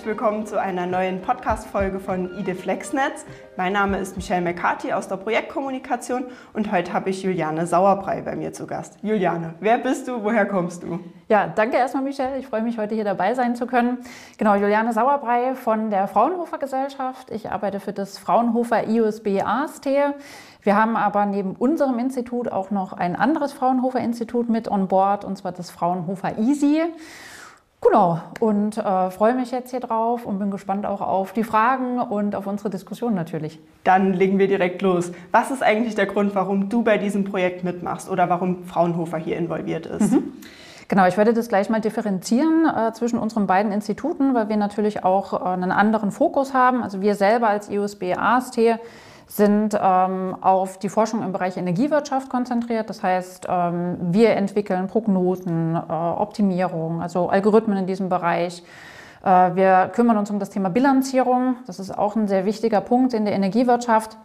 herzlich willkommen zu einer neuen Podcast-Folge von IDE FlexNetz. Mein Name ist Michelle McCarthy aus der Projektkommunikation und heute habe ich Juliane Sauerbrei bei mir zu Gast. Juliane, wer bist du? Woher kommst du? Ja, danke erstmal, Michelle. Ich freue mich, heute hier dabei sein zu können. Genau, Juliane Sauerbrei von der Fraunhofer Gesellschaft. Ich arbeite für das Fraunhofer IUSB AST. Wir haben aber neben unserem Institut auch noch ein anderes Fraunhofer Institut mit on board, und zwar das Fraunhofer EASY. Genau, und äh, freue mich jetzt hier drauf und bin gespannt auch auf die Fragen und auf unsere Diskussion natürlich. Dann legen wir direkt los. Was ist eigentlich der Grund, warum du bei diesem Projekt mitmachst oder warum Fraunhofer hier involviert ist? Mhm. Genau, ich werde das gleich mal differenzieren äh, zwischen unseren beiden Instituten, weil wir natürlich auch äh, einen anderen Fokus haben. Also wir selber als IUSB AST sind ähm, auf die Forschung im Bereich Energiewirtschaft konzentriert. Das heißt, ähm, wir entwickeln Prognosen, äh, Optimierung, also Algorithmen in diesem Bereich. Äh, wir kümmern uns um das Thema Bilanzierung. Das ist auch ein sehr wichtiger Punkt in der Energiewirtschaft.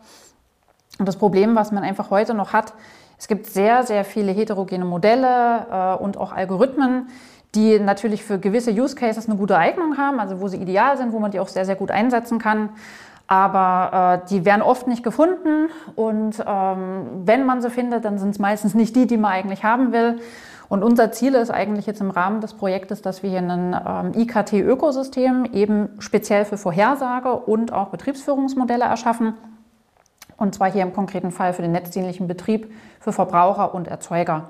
Und das Problem, was man einfach heute noch hat, es gibt sehr, sehr viele heterogene Modelle äh, und auch Algorithmen, die natürlich für gewisse Use Cases eine gute Eignung haben, also wo sie ideal sind, wo man die auch sehr, sehr gut einsetzen kann aber äh, die werden oft nicht gefunden und ähm, wenn man sie findet, dann sind es meistens nicht die, die man eigentlich haben will. Und unser Ziel ist eigentlich jetzt im Rahmen des Projektes, dass wir hier ein ähm, IKT-Ökosystem eben speziell für Vorhersage und auch Betriebsführungsmodelle erschaffen. Und zwar hier im konkreten Fall für den netzdienlichen Betrieb für Verbraucher und Erzeuger.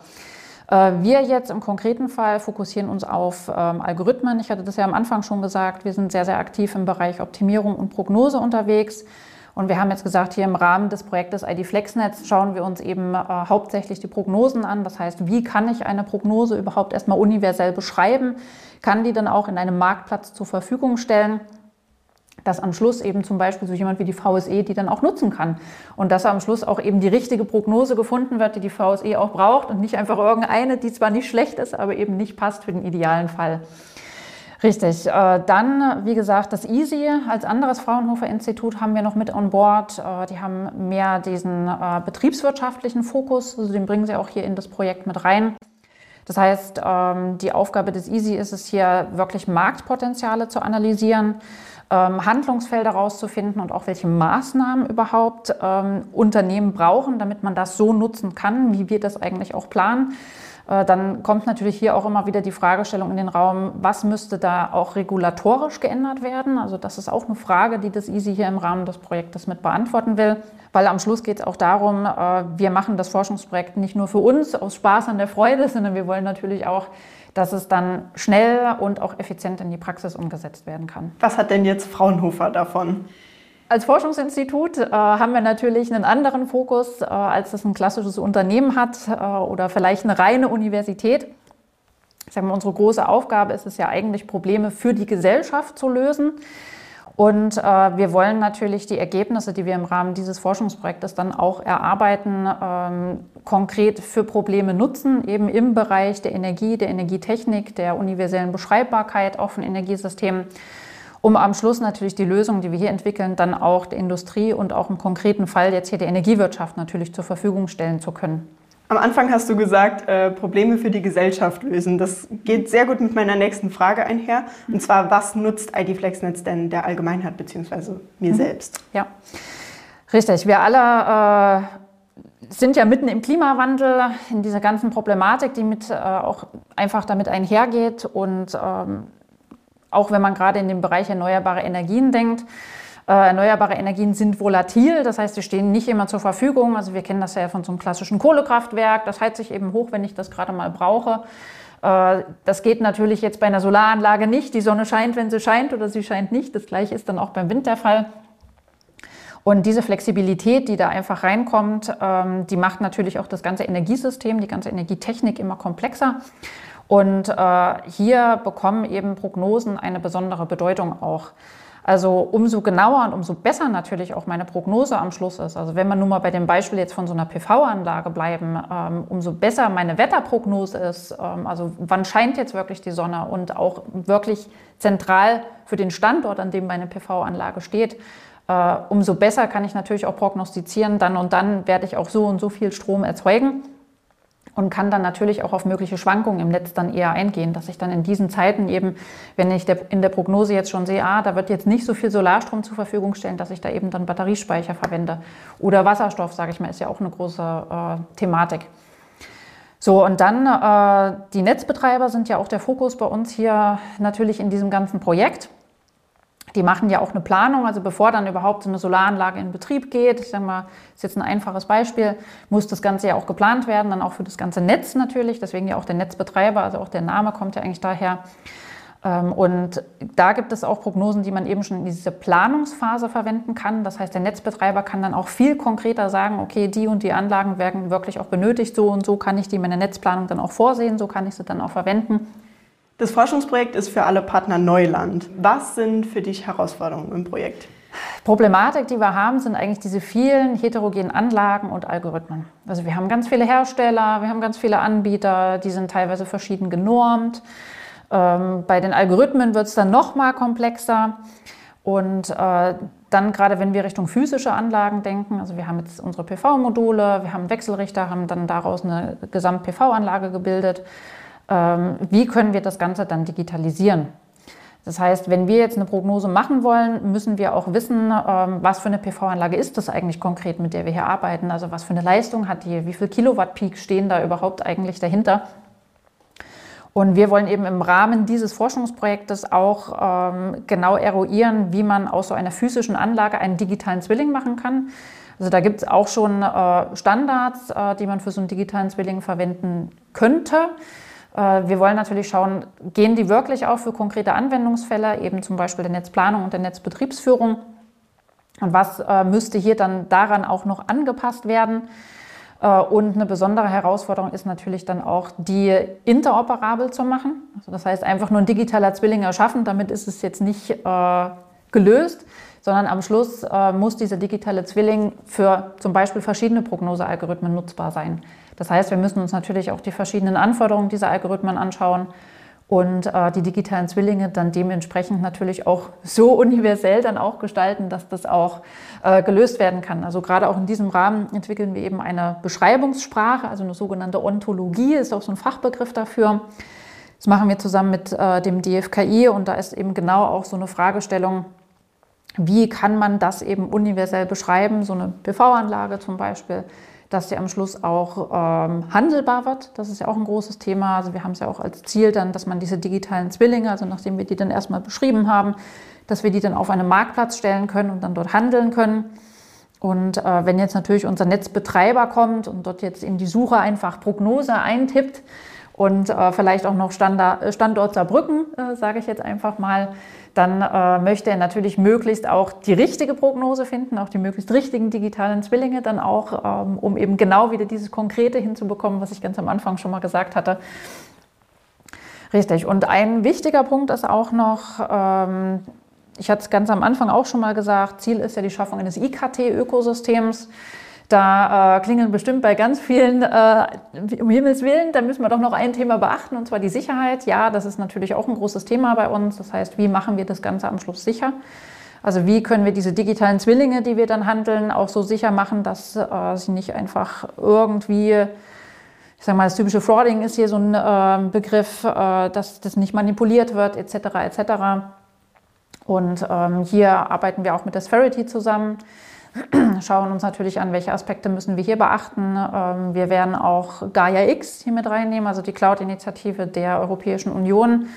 Äh, wir jetzt im konkreten Fall fokussieren uns auf ähm, Algorithmen. Ich hatte das ja am Anfang schon gesagt, wir sind sehr, sehr aktiv im Bereich Optimierung und Prognose unterwegs. Und wir haben jetzt gesagt, hier im Rahmen des Projektes ID FlexNetz schauen wir uns eben äh, hauptsächlich die Prognosen an. Das heißt, wie kann ich eine Prognose überhaupt erstmal universell beschreiben? Kann die dann auch in einem Marktplatz zur Verfügung stellen? Dass am Schluss eben zum Beispiel so jemand wie die VSE die dann auch nutzen kann. Und dass am Schluss auch eben die richtige Prognose gefunden wird, die die VSE auch braucht und nicht einfach irgendeine, die zwar nicht schlecht ist, aber eben nicht passt für den idealen Fall. Richtig. Äh, dann, wie gesagt, das EASY als anderes Fraunhofer Institut haben wir noch mit on board. Äh, die haben mehr diesen äh, betriebswirtschaftlichen Fokus, also den bringen sie auch hier in das Projekt mit rein. Das heißt, ähm, die Aufgabe des EASY ist es hier wirklich Marktpotenziale zu analysieren ähm, Handlungsfelder rauszufinden und auch welche Maßnahmen überhaupt ähm, Unternehmen brauchen, damit man das so nutzen kann, wie wir das eigentlich auch planen. Äh, dann kommt natürlich hier auch immer wieder die Fragestellung in den Raum, was müsste da auch regulatorisch geändert werden? Also das ist auch eine Frage, die das EASY hier im Rahmen des Projektes mit beantworten will, weil am Schluss geht es auch darum, äh, wir machen das Forschungsprojekt nicht nur für uns aus Spaß an der Freude, sondern wir wollen natürlich auch dass es dann schnell und auch effizient in die Praxis umgesetzt werden kann. Was hat denn jetzt Fraunhofer davon? Als Forschungsinstitut äh, haben wir natürlich einen anderen Fokus, äh, als das ein klassisches Unternehmen hat äh, oder vielleicht eine reine Universität. Wir, unsere große Aufgabe ist es ja eigentlich, Probleme für die Gesellschaft zu lösen. Und äh, wir wollen natürlich die Ergebnisse, die wir im Rahmen dieses Forschungsprojektes dann auch erarbeiten, ähm, konkret für Probleme nutzen, eben im Bereich der Energie, der Energietechnik, der universellen Beschreibbarkeit auch von Energiesystemen, um am Schluss natürlich die Lösungen, die wir hier entwickeln, dann auch der Industrie und auch im konkreten Fall jetzt hier der Energiewirtschaft natürlich zur Verfügung stellen zu können. Am Anfang hast du gesagt, äh, Probleme für die Gesellschaft lösen. Das geht sehr gut mit meiner nächsten Frage einher. Und zwar, was nutzt ID FlexNetz denn der Allgemeinheit bzw. mir mhm. selbst? Ja, richtig. Wir alle äh, sind ja mitten im Klimawandel, in dieser ganzen Problematik, die mit, äh, auch einfach damit einhergeht. Und ähm, auch wenn man gerade in den Bereich erneuerbare Energien denkt, äh, erneuerbare Energien sind volatil, das heißt, sie stehen nicht immer zur Verfügung. Also wir kennen das ja von so einem klassischen Kohlekraftwerk. Das heizt sich eben hoch, wenn ich das gerade mal brauche. Äh, das geht natürlich jetzt bei einer Solaranlage nicht. Die Sonne scheint, wenn sie scheint oder sie scheint nicht. Das gleiche ist dann auch beim Wind der Fall. Und diese Flexibilität, die da einfach reinkommt, ähm, die macht natürlich auch das ganze Energiesystem, die ganze Energietechnik immer komplexer. Und äh, hier bekommen eben Prognosen eine besondere Bedeutung auch. Also umso genauer und umso besser natürlich auch meine Prognose am Schluss ist. Also wenn wir nun mal bei dem Beispiel jetzt von so einer PV-Anlage bleiben, ähm, umso besser meine Wetterprognose ist, ähm, also wann scheint jetzt wirklich die Sonne und auch wirklich zentral für den Standort, an dem meine PV-Anlage steht, äh, umso besser kann ich natürlich auch prognostizieren, dann und dann werde ich auch so und so viel Strom erzeugen. Und kann dann natürlich auch auf mögliche Schwankungen im Netz dann eher eingehen, dass ich dann in diesen Zeiten eben, wenn ich in der Prognose jetzt schon sehe, ah, da wird jetzt nicht so viel Solarstrom zur Verfügung stellen, dass ich da eben dann Batteriespeicher verwende. Oder Wasserstoff, sage ich mal, ist ja auch eine große äh, Thematik. So, und dann äh, die Netzbetreiber sind ja auch der Fokus bei uns hier natürlich in diesem ganzen Projekt. Die machen ja auch eine Planung, also bevor dann überhaupt so eine Solaranlage in Betrieb geht, ich sage mal, ist jetzt ein einfaches Beispiel, muss das Ganze ja auch geplant werden, dann auch für das ganze Netz natürlich, deswegen ja auch der Netzbetreiber, also auch der Name kommt ja eigentlich daher. Ähm, und da gibt es auch Prognosen, die man eben schon in dieser Planungsphase verwenden kann. Das heißt, der Netzbetreiber kann dann auch viel konkreter sagen, okay, die und die Anlagen werden wirklich auch benötigt, so und so kann ich die in meiner Netzplanung dann auch vorsehen, so kann ich sie dann auch verwenden. Das Forschungsprojekt ist für alle Partner Neuland. Was sind für dich Herausforderungen im Projekt? Problematik, die wir haben, sind eigentlich diese vielen heterogenen Anlagen und Algorithmen. Also wir haben ganz viele Hersteller, wir haben ganz viele Anbieter, die sind teilweise verschieden genormt. Ähm, bei den Algorithmen wird es dann noch mal komplexer. Und äh, dann gerade, wenn wir Richtung physische Anlagen denken, also wir haben jetzt unsere PV-Module, wir haben Wechselrichter, haben dann daraus eine Gesamt-PV-Anlage gebildet. Ähm, wie können wir das Ganze dann digitalisieren? Das heißt, wenn wir jetzt eine Prognose machen wollen, müssen wir auch wissen, ähm, was für eine PV-Anlage ist das eigentlich konkret, mit der wir hier arbeiten. Also was für eine Leistung hat die, wie viel Kilowatt Peak stehen da überhaupt eigentlich dahinter. Und wir wollen eben im Rahmen dieses Forschungsprojektes auch ähm, genau eruieren, wie man aus so einer physischen Anlage einen digitalen Zwilling machen kann. Also da gibt es auch schon äh, Standards, äh, die man für so einen digitalen Zwilling verwenden könnte. Äh, wir wollen natürlich schauen, gehen die wirklich auch für konkrete Anwendungsfälle, eben zum Beispiel der Netzplanung und der Netzbetriebsführung. Und was äh, müsste hier dann daran auch noch angepasst werden? Äh, und eine besondere Herausforderung ist natürlich dann auch, die interoperabel zu machen. Also das heißt, einfach nur ein digitaler Zwilling erschaffen, damit ist es jetzt nicht äh, gelöst, sondern am Schluss äh, muss dieser digitale Zwilling für zum Beispiel verschiedene Prognosealgorithmen nutzbar sein. Das heißt, wir müssen uns natürlich auch die verschiedenen Anforderungen dieser Algorithmen anschauen und äh, die digitalen Zwillinge dann dementsprechend natürlich auch so universell dann auch gestalten, dass das auch äh, gelöst werden kann. Also gerade auch in diesem Rahmen entwickeln wir eben eine Beschreibungssprache, also eine sogenannte Ontologie, ist auch so ein Fachbegriff dafür. Das machen wir zusammen mit äh, dem DFKI und da ist eben genau auch so eine Fragestellung, wie kann man das eben universell beschreiben, so eine PV-Anlage zum Beispiel, dass sie am Schluss auch ähm, handelbar wird. Das ist ja auch ein großes Thema. Also wir haben es ja auch als Ziel dann, dass man diese digitalen Zwillinge, also nachdem wir die dann erstmal beschrieben haben, dass wir die dann auf einen Marktplatz stellen können und dann dort handeln können. Und äh, wenn jetzt natürlich unser Netzbetreiber kommt und dort jetzt in die Suche einfach Prognose eintippt, und äh, vielleicht auch noch Standard, äh, Standort Saarbrücken, äh, sage ich jetzt einfach mal, dann äh, möchte er natürlich möglichst auch die richtige Prognose finden, auch die möglichst richtigen digitalen Zwillinge dann auch, ähm, um eben genau wieder dieses Konkrete hinzubekommen, was ich ganz am Anfang schon mal gesagt hatte. Richtig. Und ein wichtiger Punkt ist auch noch, ähm, ich hatte es ganz am Anfang auch schon mal gesagt, Ziel ist ja die Schaffung eines IKT-Ökosystems. Da äh, klingeln bestimmt bei ganz vielen, äh, um Himmels Willen, da müssen wir doch noch ein Thema beachten, und zwar die Sicherheit. Ja, das ist natürlich auch ein großes Thema bei uns. Das heißt, wie machen wir das Ganze am Schluss sicher? Also wie können wir diese digitalen Zwillinge, die wir dann handeln, auch so sicher machen, dass äh, sie nicht einfach irgendwie, ich sage mal, das typische Frauding ist hier so ein äh, Begriff, äh, dass das nicht manipuliert wird, etc. etc. Und ähm, hier arbeiten wir auch mit der Spherity zusammen schauen uns natürlich an, welche Aspekte müssen wir hier beachten. Ähm, wir werden auch Gaia X hier mit reinnehmen, also die Cloud-Initiative der Europäischen Union.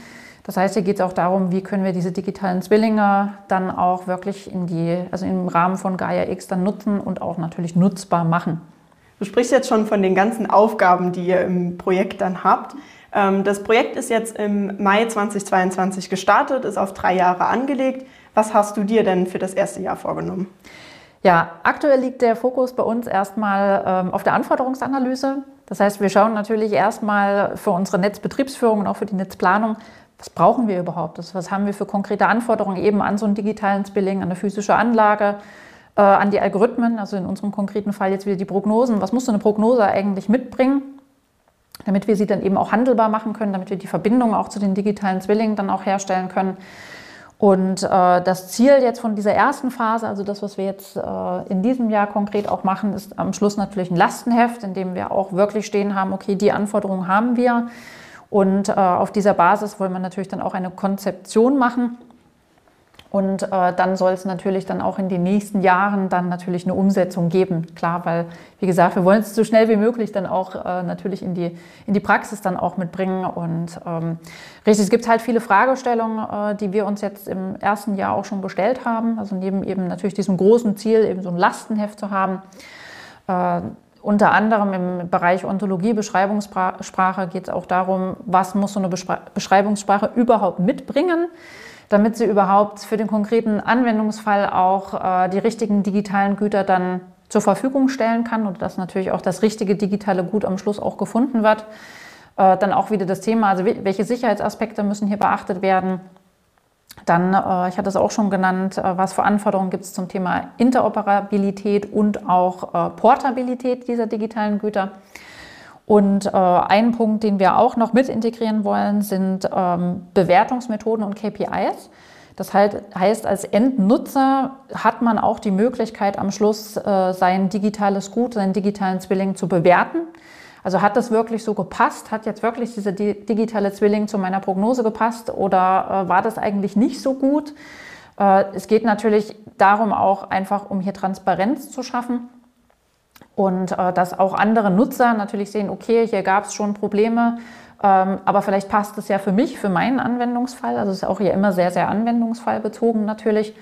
Das heißt, hier geht es auch darum, wie können wir diese digitalen Zwillinge dann auch wirklich in die, also im Rahmen von Gaia X dann nutzen und auch natürlich nutzbar machen. Du sprichst jetzt schon von den ganzen Aufgaben, die ihr im Projekt dann habt. Ähm, das Projekt ist jetzt im Mai 2022 gestartet, ist auf drei Jahre angelegt. Was hast du dir denn für das erste Jahr vorgenommen? Ja, aktuell liegt der Fokus bei uns erstmal ähm, auf der Anforderungsanalyse. Das heißt, wir schauen natürlich erstmal für unsere Netzbetriebsführung und auch für die Netzplanung, was brauchen wir überhaupt? Das, was haben wir für konkrete Anforderungen eben an so einen digitalen Spilling, an eine physische Anlage, äh, an die Algorithmen, also in unserem konkreten Fall jetzt wieder die Prognosen. Was muss so eine Prognose eigentlich mitbringen, damit wir sie dann eben auch handelbar machen können, damit wir die Verbindung auch zu den digitalen Zwillingen dann auch herstellen können? Und äh, das Ziel jetzt von dieser ersten Phase, also das, was wir jetzt äh, in diesem Jahr konkret auch machen, ist am Schluss natürlich ein Lastenheft, in dem wir auch wirklich stehen haben, okay, die Anforderungen haben wir. Und äh, auf dieser Basis wollen wir natürlich dann auch eine Konzeption machen und äh, dann soll es natürlich dann auch in den nächsten Jahren dann natürlich eine Umsetzung geben. Klar, weil, wie gesagt, wir wollen es so schnell wie möglich dann auch äh, natürlich in die, in die Praxis dann auch mitbringen. Und ähm, richtig, es gibt halt viele Fragestellungen, äh, die wir uns jetzt im ersten Jahr auch schon gestellt haben. Also neben eben natürlich diesem großen Ziel, eben so ein Lastenheft zu haben. Äh, unter anderem im Bereich Ontologie, Beschreibungssprache geht es auch darum, was muss so eine Beschreibungssprache überhaupt mitbringen damit sie überhaupt für den konkreten Anwendungsfall auch äh, die richtigen digitalen Güter dann zur Verfügung stellen kann und dass natürlich auch das richtige digitale Gut am Schluss auch gefunden wird. Äh, dann auch wieder das Thema, also welche Sicherheitsaspekte müssen hier beachtet werden. Dann, äh, ich hatte es auch schon genannt, äh, was für Anforderungen gibt es zum Thema Interoperabilität und auch äh, Portabilität dieser digitalen Güter. Und äh, ein Punkt, den wir auch noch mit integrieren wollen, sind ähm, Bewertungsmethoden und KPIs. Das heißt, als Endnutzer hat man auch die Möglichkeit, am Schluss äh, sein digitales Gut, seinen digitalen Zwilling zu bewerten. Also hat das wirklich so gepasst? Hat jetzt wirklich dieser digitale Zwilling zu meiner Prognose gepasst oder äh, war das eigentlich nicht so gut? Äh, es geht natürlich darum, auch einfach, um hier Transparenz zu schaffen und äh, dass auch andere Nutzer natürlich sehen, okay, hier gab es schon Probleme, ähm, aber vielleicht passt es ja für mich, für meinen Anwendungsfall. Also es ist auch hier immer sehr, sehr anwendungsfallbezogen natürlich.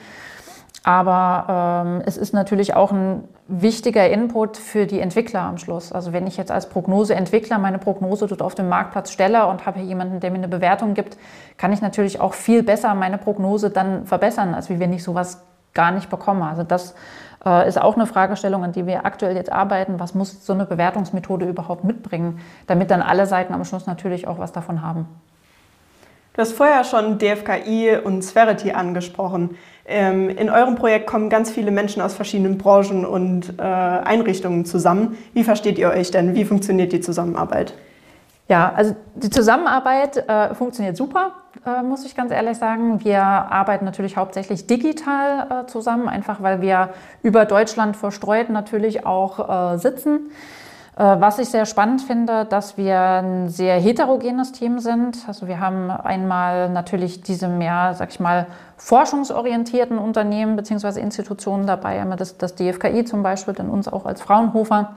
Aber ähm, es ist natürlich auch ein wichtiger Input für die Entwickler am Schluss. Also wenn ich jetzt als Prognoseentwickler meine Prognose dort auf dem Marktplatz stelle und habe hier jemanden, der mir eine Bewertung gibt, kann ich natürlich auch viel besser meine Prognose dann verbessern, als wenn ich sowas gar nicht bekomme. Also das ist auch eine Fragestellung, an die wir aktuell jetzt arbeiten. Was muss so eine Bewertungsmethode überhaupt mitbringen, damit dann alle Seiten am Schluss natürlich auch was davon haben? Du hast vorher schon DFKI und Sverity angesprochen. Ähm, in eurem Projekt kommen ganz viele Menschen aus verschiedenen Branchen und äh, Einrichtungen zusammen. Wie versteht ihr euch denn? Wie funktioniert die Zusammenarbeit? Ja, also die Zusammenarbeit äh, funktioniert super, äh, muss ich ganz ehrlich sagen. Wir arbeiten natürlich hauptsächlich digital äh, zusammen, einfach weil wir über Deutschland verstreut natürlich auch äh, sitzen. Äh, was ich sehr spannend finde, dass wir ein sehr heterogenes Team sind. Also wir haben einmal natürlich diese mehr, sag ich mal, forschungsorientierten Unternehmen bzw. Institutionen dabei, das, das DFKI zum Beispiel, dann uns auch als Fraunhofer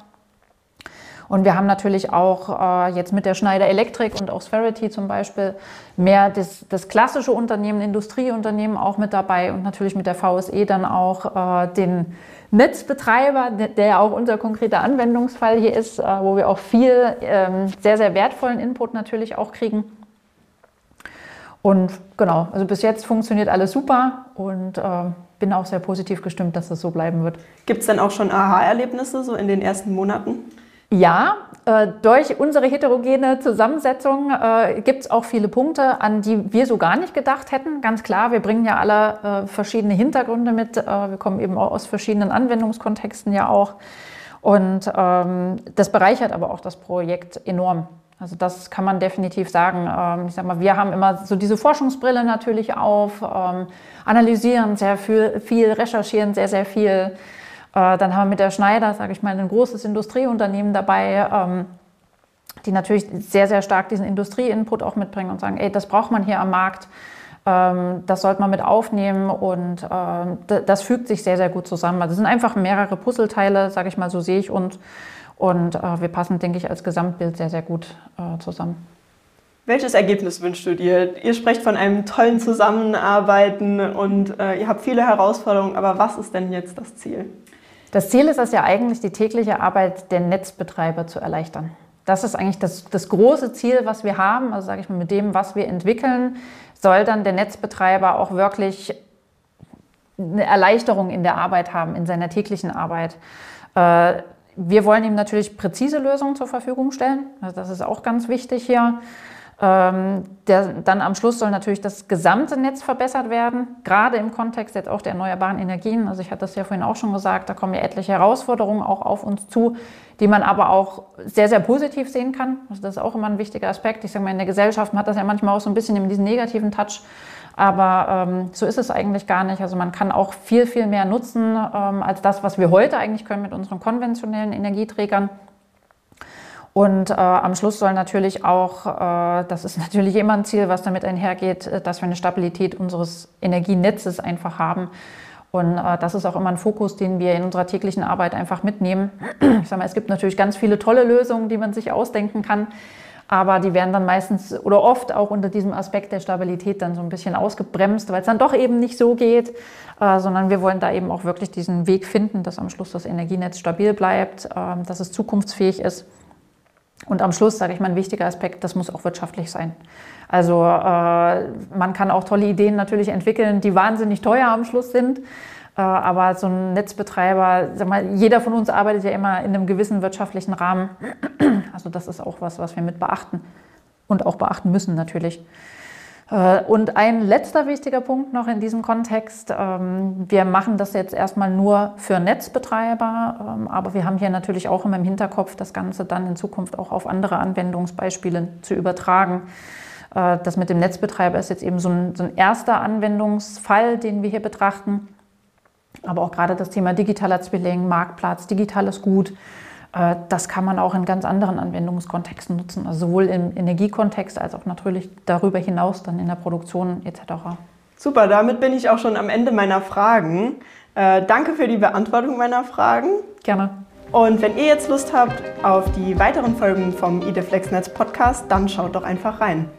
und wir haben natürlich auch äh, jetzt mit der Schneider Electric und auch Sferity zum Beispiel mehr das, das, klassische Unternehmen, Industrieunternehmen auch mit dabei und natürlich mit der VSE dann auch äh, den Netzbetreiber, der ja auch unser konkreter Anwendungsfall hier ist, äh, wo wir auch viel ähm, sehr, sehr wertvollen Input natürlich auch kriegen. Und genau, also bis jetzt funktioniert alles super und äh, bin auch sehr positiv gestimmt, dass das so bleiben wird. Gibt es dann auch schon Aha-Erlebnisse so in den ersten Monaten? Ja, äh, durch unsere heterogene Zusammensetzung äh, gibt es auch viele Punkte, an die wir so gar nicht gedacht hätten. Ganz klar, wir bringen ja alle äh, verschiedene Hintergründe mit. Äh, wir kommen eben auch aus verschiedenen Anwendungskontexten ja auch. Und ähm, das bereichert aber auch das Projekt enorm. Also das kann man definitiv sagen. Ähm, ich sag mal, wir haben immer so diese Forschungsbrille natürlich auf, ähm, analysieren sehr viel, viel, recherchieren sehr, sehr viel. Äh, dann haben wir mit der Schneider, sage ich mal, ein großes Industrieunternehmen dabei, ähm, die natürlich sehr, sehr stark diesen Industrieinput auch mitbringen und sagen, ey, das braucht man hier am Markt, ähm, das sollte man mit aufnehmen und ähm, das fügt sich sehr, sehr gut zusammen. Also es sind einfach mehrere Puzzleteile, sage ich mal, so sehe ich uns und äh, wir passen, denke ich, als Gesamtbild sehr, sehr gut äh, zusammen. Welches Ergebnis wünschst du dir? Ihr sprecht von einem tollen Zusammenarbeiten und äh, ihr habt viele Herausforderungen, aber was ist denn jetzt das Ziel? Das Ziel ist es ja eigentlich, die tägliche Arbeit der Netzbetreiber zu erleichtern. Das ist eigentlich das, das große Ziel, was wir haben. Also sage ich mal, mit dem, was wir entwickeln, soll dann der Netzbetreiber auch wirklich eine Erleichterung in der Arbeit haben, in seiner täglichen Arbeit. Äh, wir wollen ihm natürlich präzise Lösungen zur Verfügung stellen. Also das ist auch ganz wichtig hier. Ähm, der, dann am Schluss soll natürlich das gesamte Netz verbessert werden, gerade im Kontext jetzt auch der erneuerbaren Energien. Also ich hatte das ja vorhin auch schon gesagt, da kommen ja etliche Herausforderungen auch auf uns zu, die man aber auch sehr, sehr positiv sehen kann. Also das ist auch immer ein wichtiger Aspekt. Ich sage mal, in der Gesellschaft hat das ja manchmal auch so ein bisschen diesen negativen Touch. Aber ähm, so ist es eigentlich gar nicht. Also man kann auch viel, viel mehr nutzen ähm, als das, was wir heute eigentlich können mit unseren konventionellen Energieträgern. Und äh, am Schluss soll natürlich auch, äh, das ist natürlich immer ein Ziel, was damit einhergeht, äh, dass wir eine Stabilität unseres Energienetzes einfach haben. Und äh, das ist auch immer ein Fokus, den wir in unserer täglichen Arbeit einfach mitnehmen. Ich sage mal, es gibt natürlich ganz viele tolle Lösungen, die man sich ausdenken kann. Aber die werden dann meistens oder oft auch unter diesem Aspekt der Stabilität dann so ein bisschen ausgebremst, weil es dann doch eben nicht so geht, äh, sondern wir wollen da eben auch wirklich diesen Weg finden, dass am Schluss das Energienetz stabil bleibt, äh, dass es zukunftsfähig ist. Und am Schluss, sage ich mal, ein wichtiger Aspekt, das muss auch wirtschaftlich sein. Also äh, man kann auch tolle Ideen natürlich entwickeln, die wahnsinnig teuer am Schluss sind. Äh, aber so ein Netzbetreiber, sag mal, jeder von uns arbeitet ja immer in einem gewissen wirtschaftlichen Rahmen. Also das ist auch was, was wir mit beachten und auch beachten müssen natürlich. Äh, und ein letzter wichtiger Punkt noch in diesem Kontext. Ähm, wir machen das jetzt erstmal nur für Netzbetreiber, ähm, aber wir haben hier natürlich auch immer im Hinterkopf, das Ganze dann in Zukunft auch auf andere Anwendungsbeispiele zu übertragen. Äh, das mit dem Netzbetreiber ist jetzt eben so ein, so ein erster Anwendungsfall, den wir hier betrachten. Aber auch gerade das Thema digitaler Zwilling, Marktplatz, digitales Gut, das kann man auch in ganz anderen Anwendungskontexten nutzen, also sowohl im Energiekontext als auch natürlich darüber hinaus dann in der Produktion etc. Super, damit bin ich auch schon am Ende meiner Fragen. Äh, danke für die Beantwortung meiner Fragen. Gerne. Und wenn ihr jetzt Lust habt auf die weiteren Folgen vom IDFlexNetz Podcast, dann schaut doch einfach rein.